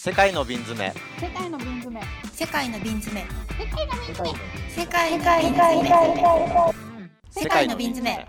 世界の瓶詰め。世界の瓶詰め。世界の瓶詰め。世界の瓶詰め。世界の瓶詰め。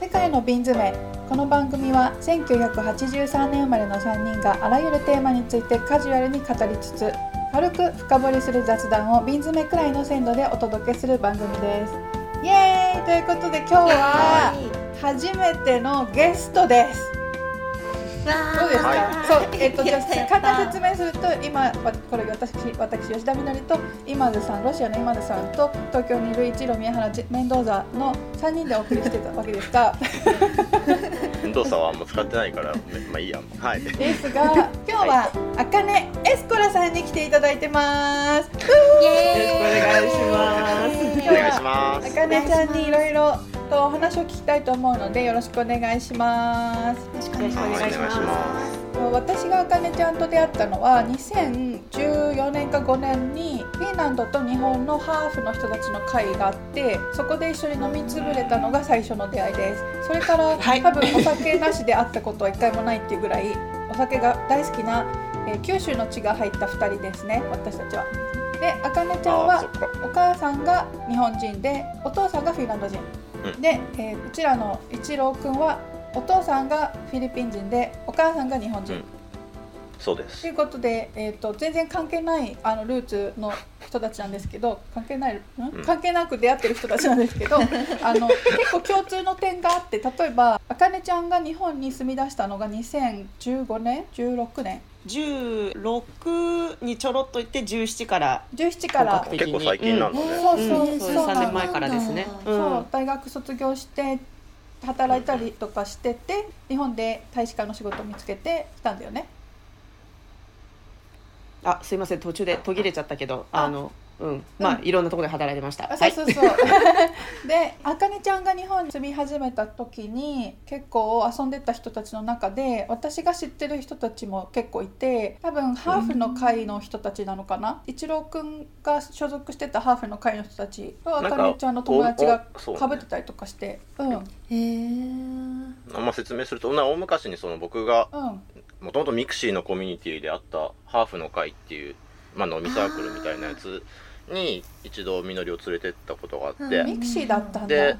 世界の瓶詰め。この番組は1983年生まれの3人があらゆるテーマについてカジュアルに語りつつ軽く深掘りする雑談を瓶詰めくらいの鮮度でお届けする番組です。イエーイ。ということで今日は初めてのゲストです。どうですか、はそう、えっ、と、じゃ簡単に説明すると、今、わこれ、私、私、吉田みのりと。今津さん、ロシアの今津さんと、東京にいる一路宮原、メンドーザの三人でお送りしてたわけですが。運動差はあんま使ってないからねまあいいや。はい。ですが、今日は、あかねエスコラさんに来ていただいてます。よろしくお願いします。お願いしは、ます。あかねちゃんにいろいろとお話を聞きたいと思うので、よろしくお願いします。よろしくお願いします。す私があかねちゃんと出会ったのは2014年か5年にフィンランドと日本のハーフの人たちの会があってそこで一緒に飲みつぶれたのが最初の出会いです。それから、はい。多分お酒なしで会ったことは一回もないっていうぐらいお酒が大好きな、えー九州の血が入った2人ですね私たちは。であかねちゃんはお母さんが日本人でお父さんがフィンランド人、うん。で、えーうちらの一郎くんはお父さんがフィリピン人でお母さんが日本人、うんそうです。ということで、えー、と全然関係ないあのルーツの人たちなんですけど関係ない、ん？うん。関係なく出会ってる人たちなんですけど あの結構共通の点があって例えばあかねちゃんが日本に住み出したのが2015年16年。16にちょろっと行って17から17から。結構最近なんだね。そうそううんそうそう。3年前からですね。う。ん。そう大学卒業して働いたりとかしてて日本で大使館の仕事を見つけてきたんだよね。あすいません途中で途切れちゃったけどあ。あのうん。まあいろんなところで働いてました。あはい。そうそうそう。で、あかねちゃんが日本に住み始めた時に結構遊んでた人たちの中で私が知ってる人たちも結構いて多分ハーフの会の人たちなのかな、一郎くんが所属してたハーフの会の人たちとあかかねちゃんの友達がかぶってたりとかして、うん。うん。へー。あんま説明するとな大昔にその僕がもともとミクシーのコミュニティであったハーフの会っていう、まあ、飲みサークルみたいなやつに一度みのりを連れてったことがあって、うんミクシーだったんだ。で。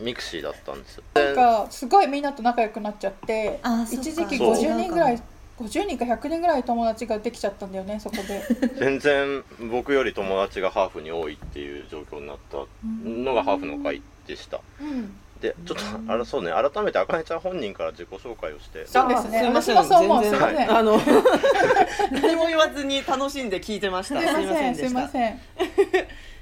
ミクシーだったんですよ。なんかすごいみんなと仲良くなっちゃってあそっか。一時期そう。50人ぐらい50人か100人ぐらい友達ができちゃったんだよねそこで。全然僕より友達がハーフに多いっていう状況になったのがハーフの会でした。うんでちょっとあらそうね改めてあかねちゃん本人から自己紹介をして。そうですね。あすいません私もそう思う。全然すいあの 何も言わずに楽しんで聞いてました。すいません、すいません。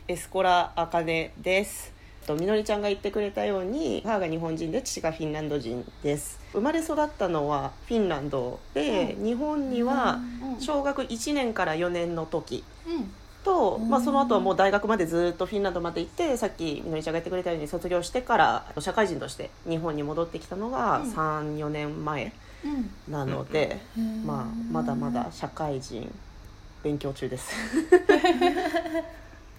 エスコラあかねです。とみのりちゃんが言ってくれたように母が日本人で父がフィンランド人です。生まれ育ったのはフィンランドで、日本には小学1年から4年の時うん、と、うん。まあ、その後はもう大学までずっとフィンランドまで行ってさっきみのりちゃんが言ってくれたように卒業してから社会人として日本に戻ってきたのがうん。34年前うん、なので、うん。まあ、まだまだ社会人勉強中です。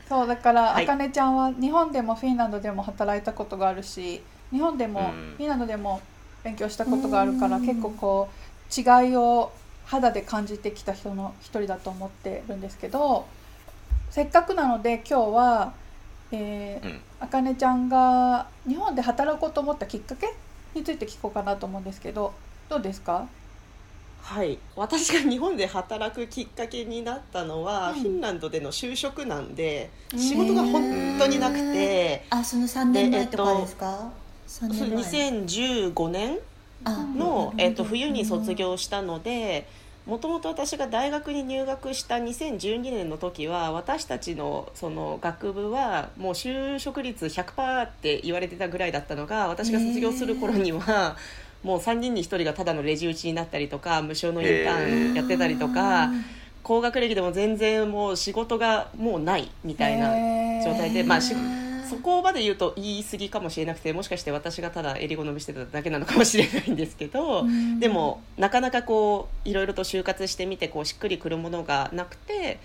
そうだから、はい。あかねちゃんは日本でもフィンランドでも働いたことがあるし日本でもうん。フィンランドでも勉強したことがあるから、うん。結構こう違いを肌で感じてきた人の一人だと思ってるんですけどせっかくなので今日は、えあかねちゃんが日本で働こうと思ったきっかけについて聞こうかなと思うんですけどどうですか？はい、私が日本で働くきっかけになったのは、うん。フィンランドでの就職なんでうん。仕事が本当になくて、あその3年前とかですか、三そう年前2015年あ。の、えっと、冬に卒業業したのでもともと私が大学に入学した2012年の時は私たちのその学部はもう就職率100%って言われてたぐらいだったのが私が卒業する頃には。もう3人に1人がただのレジ打ちになったりとか無償のインターンやってたりとか高学歴でも全然もう仕事がもうないみたいな状態で、まあ、しそこまで言うと言い過ぎかもしれなくてもしかして私がただ襟好みしてただけなのかもしれないんですけど、うん。でもなかなかこういろいろと就活してみてこうしっくりくるものがなくて、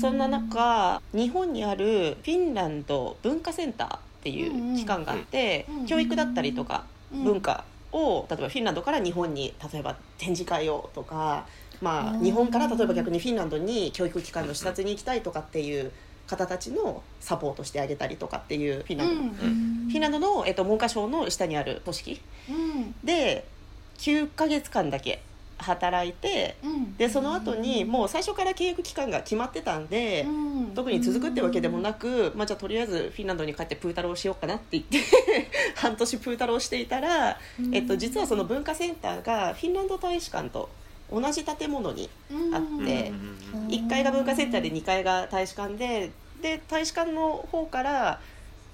そんな中日本にあるフィンランド文化センターっていう機関があって、教育だったりとかうん。文化を例えばフィンランドから日本に例えば展示会をとか、まあ、うん。日本から例えば逆にフィンランドに教育機関の視察に行きたいとかっていう方たちのサポートしてあげたりとかっていうフィンランドの、うん。フィンランドの、えっと、文科省の下にある組織うん。で9ヶ月間だけ働いてうん。でその後にもう最初から契約期間が決まってたんで。うん。特に続くってわけでもなく、まあ、じゃあとりあえずフィンランドに帰ってプータローをしようかなって言って 半年プータローをしていたら、えっと、実はその文化センターがフィンランド大使館と同じ建物にあってうん。1階が文化センターで2階が大使館でで大使館の方から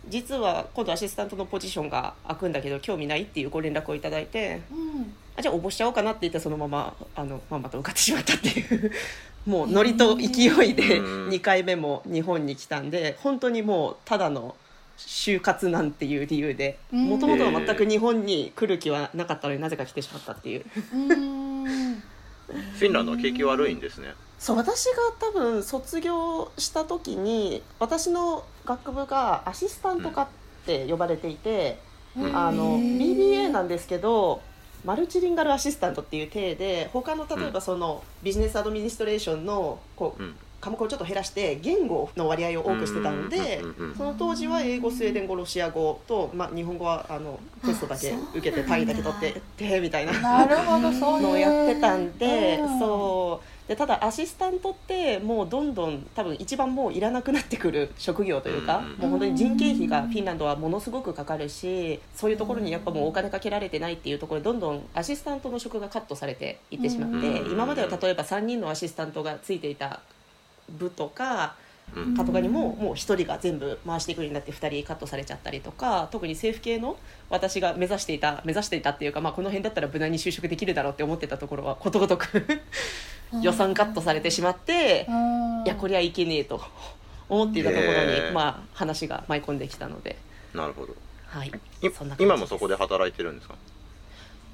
実は今度アシスタントのポジションが空くんだけど興味ないっていうご連絡をいただいてうん。あじゃあ応募しちゃおうかなって言ってそのままあのまんまと受かってしまったっていう もうノリと勢いでうん。2回目も日本に来たんで本当にもうただの就活なんていう理由でうん。もともとは全く日本に来る気はなかったのになぜか来てしまったっていう。うんフィンランドは景気悪いんですね。そう私が多分卒業した時に私の学部がアシスタント科って呼ばれていて、うん。あの BBA なんですけどマルチリンガルアシスタントっていう体で他の例えばそのビジネスアドミニストレーションのこううん科目をちょっと減らして言語の割合を多くしてたのでその当時は英語スウェーデン語ロシア語と、まあ、日本語はあのテストだけ受けて単位だけ取ってってみたいななるほどそういうのをやってたんで、う。んそう。でただアシスタントってもうどんどん多分一番もういらなくなってくる職業というか、うんもう本当に人件費がフィンランドはものすごくかかるしそういうところにやっぱもうお金かけられてないっていうところでどんどんアシスタントの職がカットされていってしまって、うん今までは例えば3人のアシスタントがついていた部とかうん。課とかにももう1人が全部回していくようになって2人カットされちゃったりとか特に政府系の私が目指していた目指していたっていうか、まあ、この辺だったら無難に就職できるだろうって思ってたところはことごとく予算カットされてしまってうん。いやこりゃいけねえと思っていたところに、まあ、話が舞い込んできたので、なるほど。はい、い今もそこで働いてるんですか？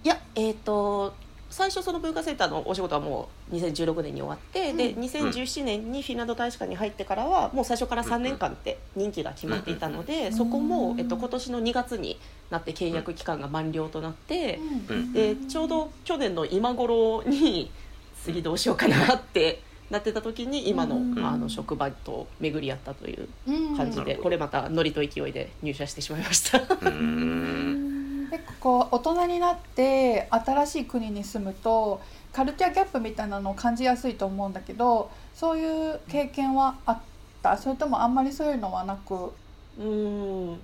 いやえっ、と最初その文化センターのお仕事はもう2016年に終わって、で2017年にフィンランド大使館に入ってからはもう最初から3年間って任期が決まっていたので、そこも、えっと、今年の2月になって契約期間が満了となって、うん。でちょうど去年の今頃に次どうしようかなって なってた時に今の,、うんあの職場と巡り合ったといううん。感じで、これまたノリと勢いで入社してしまいました。結構こう大人になって新しい国に住むとカルチャーギャップみたいなのを感じやすいと思うんだけどそういう経験はあった？それともあんまりそういうのはなく？うーん。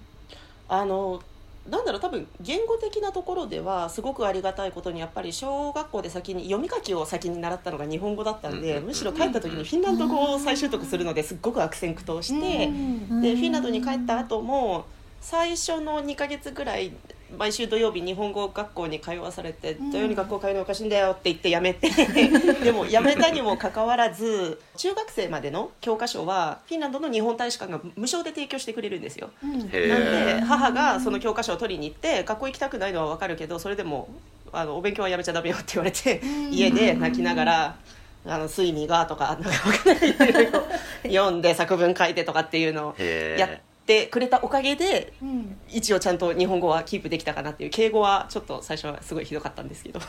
あのなんだろう多分言語的なところではすごくありがたいことにやっぱり小学校で先に読み書きを先に習ったのが日本語だったんで、うんむしろ帰った時にフィンランド語を再習得するのですっごく悪戦苦闘して、うんでフィンランドに帰った後も最初の2ヶ月ぐらい毎週土曜日日本語学校に通わされてうん土曜に学校通うのおかしいんだよって言ってやめて。でもやめたにもかかわらず中学生までの教科書はフィンランドの日本大使館が無償で提供してくれるんですよ。うん。へなんでえ母がその教科書を取りに行って学校行きたくないのは分かるけどそれでもあのお勉強はやめちゃダメよって言われてうん。家で泣きながら「あのスイミーが」とかなんか分かんないけど読んで作文書いてとかっていうのをへやってくれたおかげでうん。一応ちゃんと日本語はキープできたかなっていう敬語はちょっと最初はすごいひどかったんですけど。す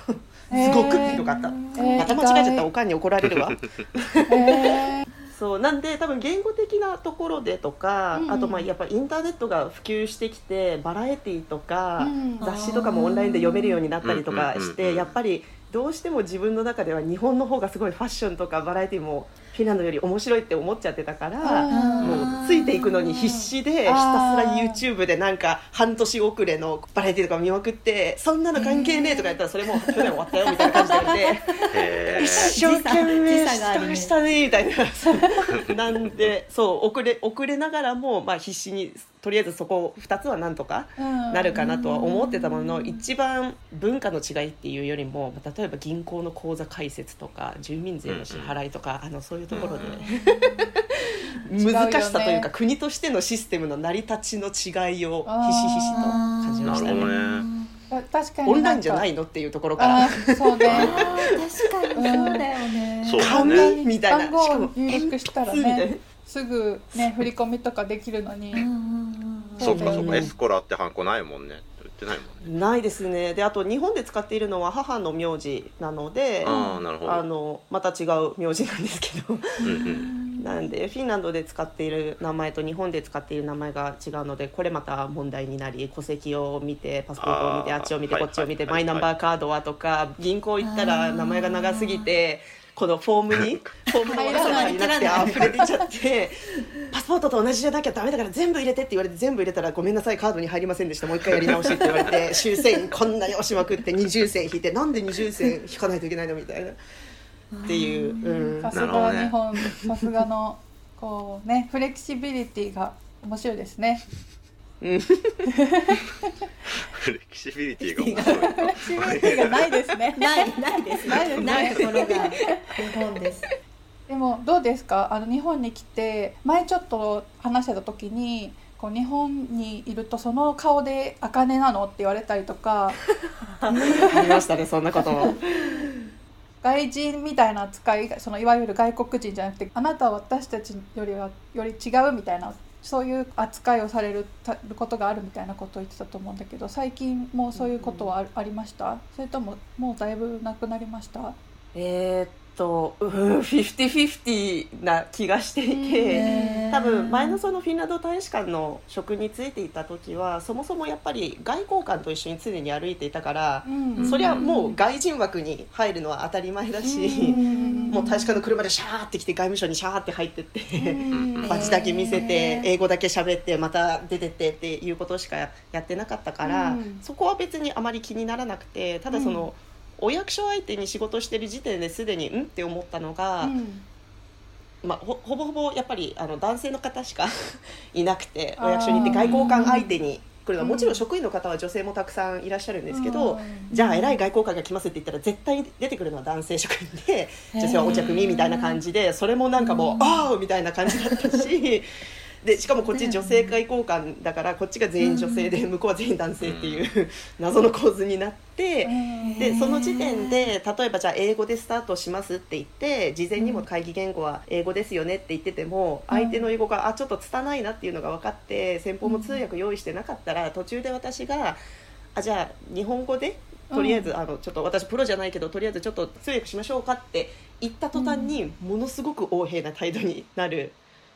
ごくひどかった。えー。また間違えちゃったらおかんに怒られるわ。えー。そう。なんで多分言語的なところでとか、うんあとまあやっぱインターネットが普及してきてバラエティーとか、うん。雑誌とかもオンラインで読めるようになったりとかしうんうんうんうん。てやっぱりどうしても自分の中では日本の方がすごいファッションとかバラエティーもフィンランドより面白いって思っちゃってたから。うんもうついていくのに必死でひたすら YouTube でなんか半年遅れのバラエティとか見まくってそんなの関係ねえとか言ったらそれもう去年終わったよみたいな感じで言ってへ一生懸命時差。があるねしたしたね。みたいななんでそう遅れ遅れながらもまあ必死にとりあえずそこ2つはなんとかうん。なるかなとは思ってたものの一番文化の違いっていうよりも例えば銀行の口座開設とか住民税の支払いとかあのそういうところで 難しさというか国としてのシステムの成り立ちの違いをひしひしと感じましたね。ね。確かにオンラインじゃないいのっていうところから。そうね。確かにそうだよね。紙ね。みたいな。番号しかもを入力したら鉛筆みたいな。ねすぐね振り込みとかできるのに。うんそうかそうか。うん。エスコラってハンコないもんね。ってないもんね。ないですね。であと日本で使っているのは母の名字なのであなるほど。あのまた違う名字なんですけど。うんうん。なんでフィンランドで使っている名前と日本で使っている名前が違うのでこれまた問題になり戸籍を見てパスポートを見てあっちを見てはいこっちを見てはい。マイナンバーカードはとか銀行行ったら名前が長すぎてこのフォームにフォームの長さになって溢れ出ちゃってパスポートと同じじゃなきゃダメだから全部入れてって言われて全部入れたらごめんなさいカードに入りませんでした。もう一回やり直しって言われて 修正員こんなに押しまくって二重線引いてなんで二重線引かないといけないのみたいな。っていう。うん。さすが日本さすがのこうねフレキシビリティが面白いですねうん。フレキシビリティが面白いフレキシビリティがないですねないないですないですねないところが日本ですでもどうですか？あの日本に来て前ちょっと話してた時にこう日本にいるとその顔で茜なのって言われたりとか。ありましたねそんなこと。も。外人みたいな扱いそのいわゆる外国人じゃなくてあなたは私たちよりはより違うみたいなそういう扱いをされるたことがあるみたいなことを言ってたと思うんだけど最近もうそういうことはあ,、ありました？それとももうだいぶなくなりました？えーっとうーん50-50な気がしていて。多分前のそのフィンランド大使館の職に就いていた時はそもそもやっぱり外交官と一緒に常に歩いていたから、うん。そりゃもう外人枠に入るのは当たり前だし、もう大使館の車でシャーって来て外務省にシャーって入ってって、ん。バッジだけ見せて英語だけ喋ってまた出てってっていうことしかやってなかったから、うん。そこは別にあまり気にならなくてただその、お役所相手に仕事してる時点ですでにうんって思ったのが、うんまあ、ほほぼほぼやっぱりあの男性の方しか いなくてお役所に行って外交官相手に来るのはうんもちろん職員の方は女性もたくさんいらっしゃるんですけど、うんじゃあ偉い外交官が来ますって言ったら絶対出てくるのは男性職員で女性はお茶組みたいな感じでそれもなんかもう「ああ!」みたいな感じだったし。でしかもこっち女性外交官だからこっちが全員女性で向こうは全員男性っていう謎の構図になってでその時点で例えばじゃあ英語でスタートしますって言って事前にも会議言語は英語ですよねって言ってても相手の英語があちょっと拙いなっていうのが分かって先方も通訳用意してなかったら途中で私があじゃあ日本語でとりあえず、あのちょっと私プロじゃないけどとりあえずちょっと通訳しましょうかって言った途端にものすごく横柄な態度になる。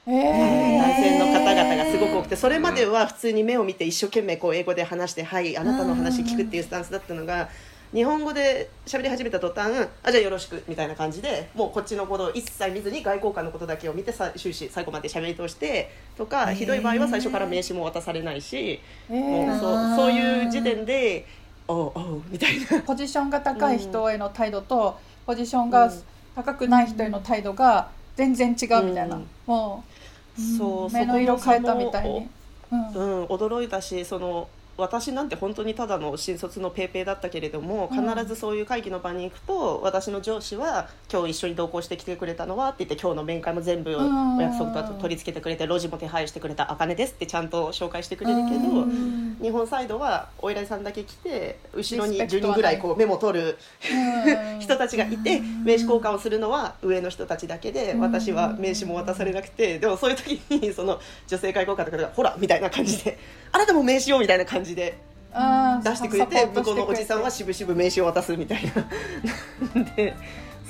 えー。男性の方々がすごく多くてそれまでは普通に目を見て一生懸命こう英語で話して「はいあなたの話聞く」っていうスタンスだったのが日本語で喋り始めた途端「あじゃあよろしく」みたいな感じでもうこっちのことを一切見ずに外交官のことだけを見てさ終始最後まで喋り通してとかひどい場合は最初から名刺も渡されないしえもうー。そうそういう時点で「おうおう」みたいな。ポジションが高い人への態度と、ポジションが高くない人への態度が全然違うみたいな、うん。もう、そう目の色変えたみたいに、うん。うん、驚いたしその私なんて本当にただの新卒のペーペーだったけれどもうん。必ずそういう会議の場に行くと、私の上司は「今日一緒に同行してきてくれたのは?」って言って今日の面会も全部うんお約束と取り付けてくれて路地も手配してくれた茜ですってちゃんと紹介してくれるけど、うん。日本サイドはお偉いさんだけ来て後ろに10リスペクトはない人ぐらいこうメモ取るうん。人たちがいて名刺交換をするのは上の人たちだけで私は名刺も渡されなくてでもそういう時にその女性外交官の方が「ほら」みたいな感じで「あなたも名刺を」みたいな感じであー出してくれて向こうのおじさんは渋々名刺を渡すみたいな。で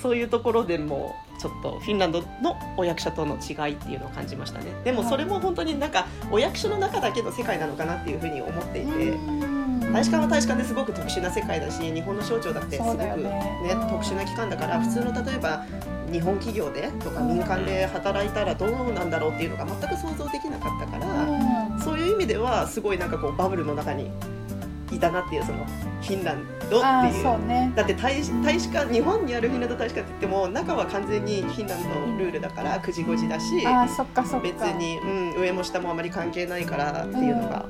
そういうところでもちょっとフィンランドのお役所との違いっていうのを感じましたね。でもそれも本当になんかお役所の中だけの世界なのかなっていうふうに思っていて。うん。大使館は大使館ですごく特殊な世界だし日本の省庁だってすごく、ねねうん特殊な機関だから普通の例えば日本企業でとか民間で働いたらどうなんだろうっていうのが全く想像できなかったから、うんそういう意味ではすごいなんかこうバブルの中にいたなっていうそのフィンランドっていう。ね。だって大使大使館日本にあるフィンランド大使館って言っても中は完全にフィンランドのルールだから9時5時だし別に、うん、上も下もあまり関係ないからっていうのが